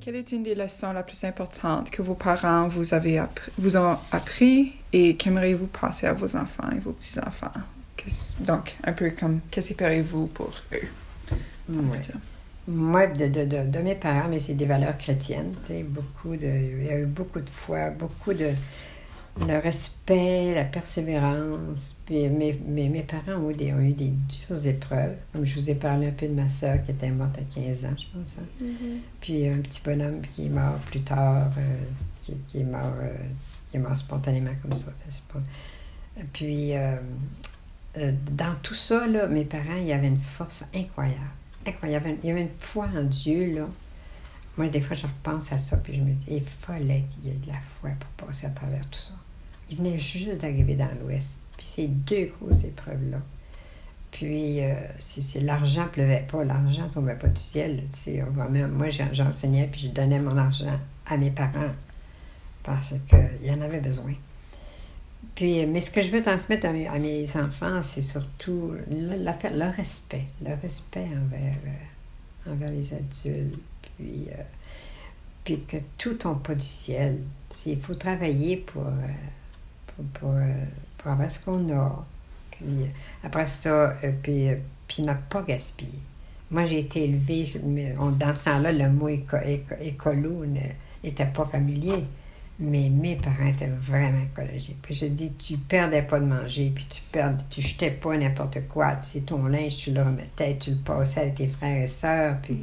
Quelle est une des leçons la plus importante que vos parents vous, avez appris, vous ont appris et qu'aimeriez-vous passer à vos enfants et vos petits-enfants? Donc, un peu comme, qu'espérez-vous pour eux? futur? Moi, de, de, de, de mes parents, mais c'est des valeurs chrétiennes, beaucoup de... Il y a eu beaucoup de foi, beaucoup de... Le respect, la persévérance. Puis mes, mes, mes parents ont eu, des, ont eu des dures épreuves. Comme je vous ai parlé un peu de ma soeur qui était morte à 15 ans, je pense. hein. Puis un petit bonhomme qui est mort plus tard, euh, qui, qui est mort, euh, qui est mort spontanément comme ça. pas? Puis euh, dans tout ça, là, mes parents, il y avait une force incroyable. Il y avait une foi en Dieu, là. Moi, des fois, je repense à ça, puis je me dis, il fallait qu'il y ait de la foi pour passer à travers tout ça. Il venait juste d'arriver dans l'Ouest. Puis ces deux grosses épreuves-là. Puis, euh, c'est- l'argent pleuvait pas, l'argent tombait pas du ciel. moi, j'en- j'enseignais, puis je donnais mon argent à mes parents parce qu'il y en avait besoin. Puis, euh, mais ce que je veux transmettre à mes, enfants, c'est surtout le, le respect, le respect envers, euh, envers les adultes, puis, euh, puis que tout tombe pas du ciel. Il faut travailler pour, pour, pour, avoir ce qu'on a. Après ça, puis, puis ne pas gaspiller. Moi, j'ai été élevée, mais dans ce temps-là, le mot éco- éco- écolo n'était pas familier. Mais mes parents étaient vraiment écologiques. Puis je dis, tu perdais pas de manger, puis tu perdais, tu jetais pas n'importe quoi. C'est ton linge, tu le remettais, tu le passais avec tes frères et sœurs. Puis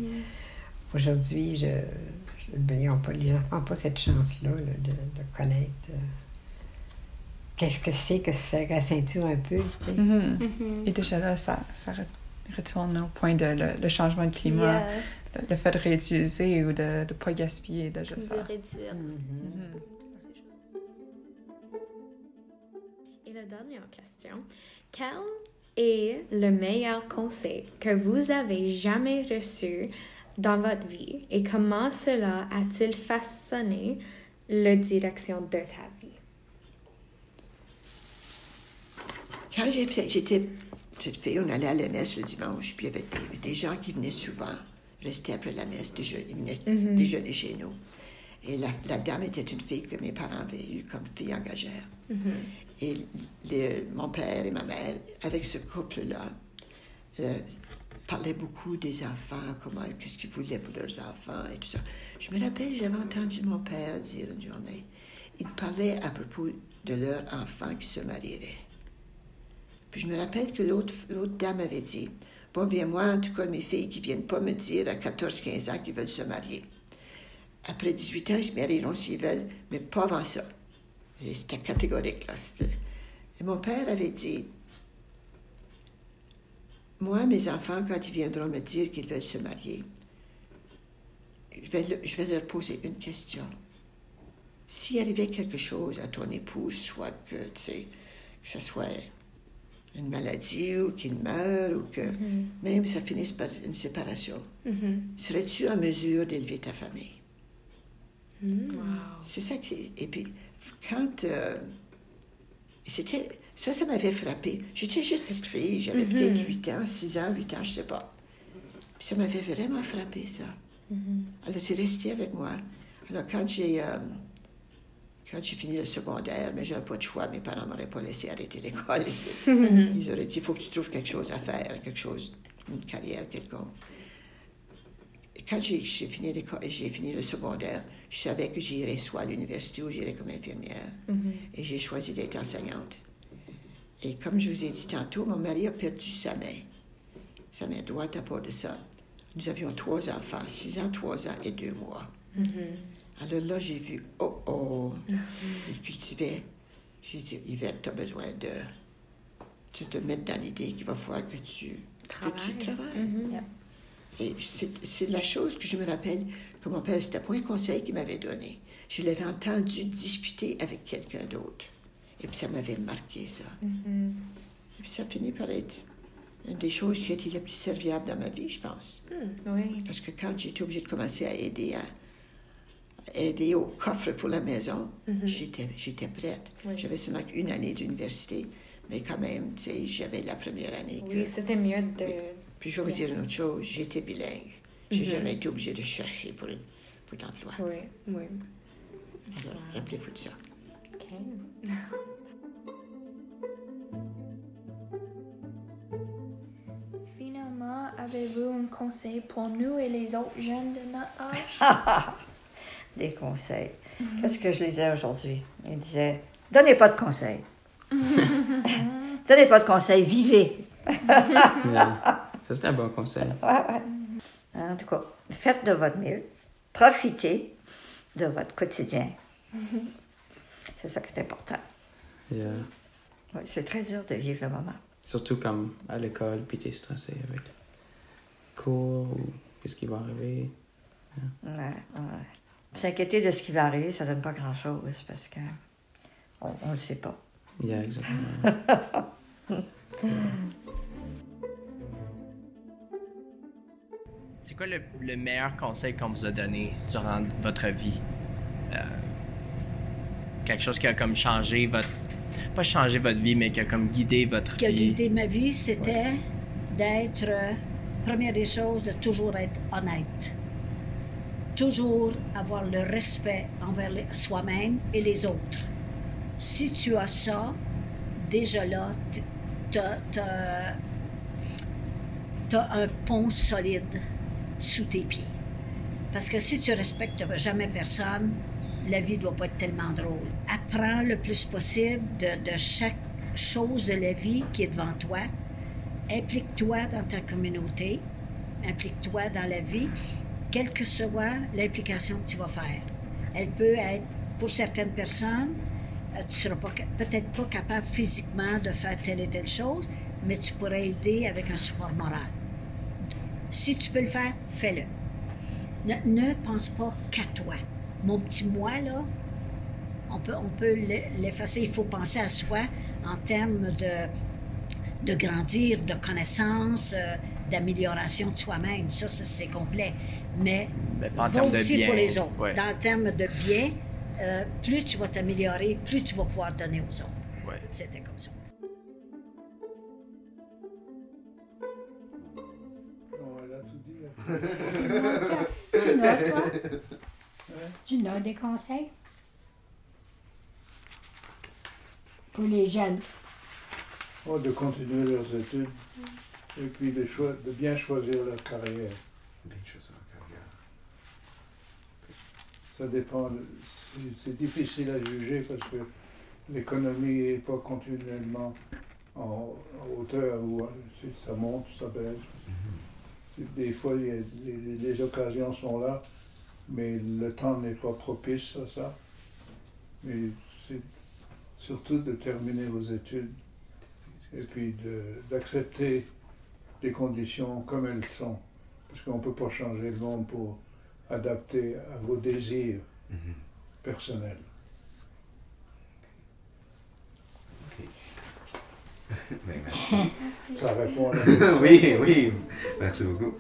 aujourd'hui, je, je- ben, ils ont pas, les enfants n'ont pas cette chance-là là, de, de connaître euh, qu'est-ce que c'est que se serrer la ceinture un peu. tu sais. Mhm. Mhm. Et déjà là, ça, ça re- retourne au point de le, le changement de climat, Yeah, le, fait de réutiliser ou de ne pas gaspiller, déjà de ça. réduire. Mhm. Mhm. Et la dernière question. Quel est le meilleur conseil que vous avez jamais reçu dans votre vie et comment cela a-t-il façonné la direction de ta vie? Quand j'étais petite fille, on allait à la messe le dimanche, puis il y avait des, des gens qui venaient souvent rester après la messe, déjeuner, venaient déjeuner chez nous. Et la, la dame était une fille que mes parents avaient eue comme fille engagère. Et le- mon père et ma mère, avec ce couple-là, euh, parlaient beaucoup des enfants, comment, qu'est-ce qu'ils voulaient pour leurs enfants et tout ça. Je me rappelle, j'avais entendu mon père dire une journée, il parlait à propos de leur enfant qui se marierait. Puis je me rappelle que l'autre, l'autre dame avait dit, moi, en tout cas, mes filles qui viennent pas me dire à 14-15 ans qu'ils veulent se marier. Après 18 ans, ils se marieront s'ils veulent, mais pas avant ça. C'était catégorique, là. Et mon père avait dit, moi, mes enfants, quand ils viendront me dire qu'ils veulent se marier, je vais, le- je vais leur poser une question. S'il arrivait quelque chose à ton épouse, soit que, tu sais, que ce soit une maladie ou qu'il meure ou que même ça finisse par une séparation, serais-tu en mesure d'élever ta famille? C'est ça qui. Et puis, quand. euh, c'était. Ça, ça m'avait frappé. J'étais juste petite fille, j'avais peut-être 8 ans, 6 ans, 8 ans, je sais pas. Puis ça m'avait vraiment frappé, ça. Alors, c'est resté avec moi. Alors, quand j'ai. euh, quand j'ai fini le secondaire, mais j'avais pas de choix, mes parents m'auraient pas laissé arrêter l'école. Ils auraient dit il faut que tu trouves quelque chose à faire, quelque chose, une carrière quelconque. Quand j'ai fini, l'école- j'ai fini le secondaire, je savais que j'irais soit à l'université ou j'irais comme infirmière. Et j'ai choisi d'être enseignante. Et comme je vous ai dit tantôt, mon mari a perdu sa main. Sa main droite à part de ça. Nous avions trois enfants, six ans, trois ans et deux mois. Alors là, j'ai vu, oh oh, il cultivait. J'ai dit, Yvette, tu as besoin de, de te mettre dans l'idée qu'il va falloir que tu que tu travailles. Et c'est la chose que je me rappelle que mon père, c'était pas un conseil qu'il m'avait donné. Je l'avais entendu discuter avec quelqu'un d'autre. Et puis ça m'avait marqué, ça. Et puis ça finit par être une des choses qui a été la plus serviable dans ma vie, je pense. Oui. Parce que quand j'étais obligée de commencer à aider à, aider au coffre pour la maison, j'étais, j'étais prête. Oui. J'avais seulement une année d'université, mais quand même, tu sais, j'avais la première année. que- Oui, c'était mieux de. Puis je vais vous dire une autre chose, j'étais bilingue. J'ai jamais été obligée de chercher pour, une, pour l'emploi. Oui, oui. Alors, rappelez-vous de ça. OK. Finalement, avez-vous un conseil pour nous et les autres jeunes de notre âge? Des conseils. Qu'est-ce que je lisais aujourd'hui? Il disait Donnez pas de conseils. Donnez pas de conseils, vivez. Yeah. Ça, c'est un bon conseil. Ouais, ouais. En tout cas, faites de votre mieux. Profitez de votre quotidien. C'est ça qui est important. Yeah. Oui, c'est très dur de vivre le moment. Surtout comme à l'école, puis t'es stressé avec cours ou qu'est-ce qui va arriver. Ouais, ouais. S'inquiéter de ce qui va arriver, ça donne pas grand-chose parce que on ne le sait pas. Yeah, exactement. C'est quoi le, le meilleur conseil qu'on vous a donné durant votre vie? Euh, quelque chose qui a comme changé votre... Pas changé votre vie, mais qui a comme guidé votre qui a vie? guidé ma vie, c'était d'être, euh, première des choses, de toujours être honnête. Toujours avoir le respect envers soi-même et les autres. Si tu as ça, déjà là, tu as, un pont solide sous tes pieds. Parce que si tu respectes jamais personne, la vie doit pas être tellement drôle. Apprends le plus possible de chaque chose de la vie qui est devant toi. Implique-toi dans ta communauté. Implique-toi dans la vie, quelle que soit l'implication que tu vas faire. Elle peut être, pour certaines personnes, euh, tu seras pas ca- peut-être pas capable physiquement de faire telle et telle chose, mais tu pourrais aider avec un support moral. Si tu peux le faire, fais-le. Ne, ne pense pas qu'à toi. Mon petit moi, là, on peut, on peut l'e- l'effacer. Il faut penser à soi en termes de, de grandir, de connaissance, euh, d'amélioration de soi-même. Ça, ça, c'est complet. Mais, Mais pas en va termes de aussi bien, pour les autres. ouais. Dans le terme de bien, euh, plus tu vas t'améliorer, plus tu vas pouvoir donner aux autres. Ouais. C'était comme ça. Non, elle a tout dit. Tu n'as, toi? Tu n'as des conseils? Pour les jeunes? Oh, de continuer leurs études et puis de, choi- de bien choisir leur carrière. Ça dépend. c'est- difficile à juger parce que l'économie n'est pas continuellement en, en hauteur ou c'est- ça monte, ça baisse. C'est- Des fois, il y a- les, les occasions sont là, mais le temps n'est pas propice à ça. Mais c'est surtout de terminer vos études et puis d'accepter les conditions comme elles sont. Parce qu'on ne peut pas changer le monde pour adapter à vos désirs personnels. Ben, merci. Ça répond à la question. oui, oui. Merci beaucoup.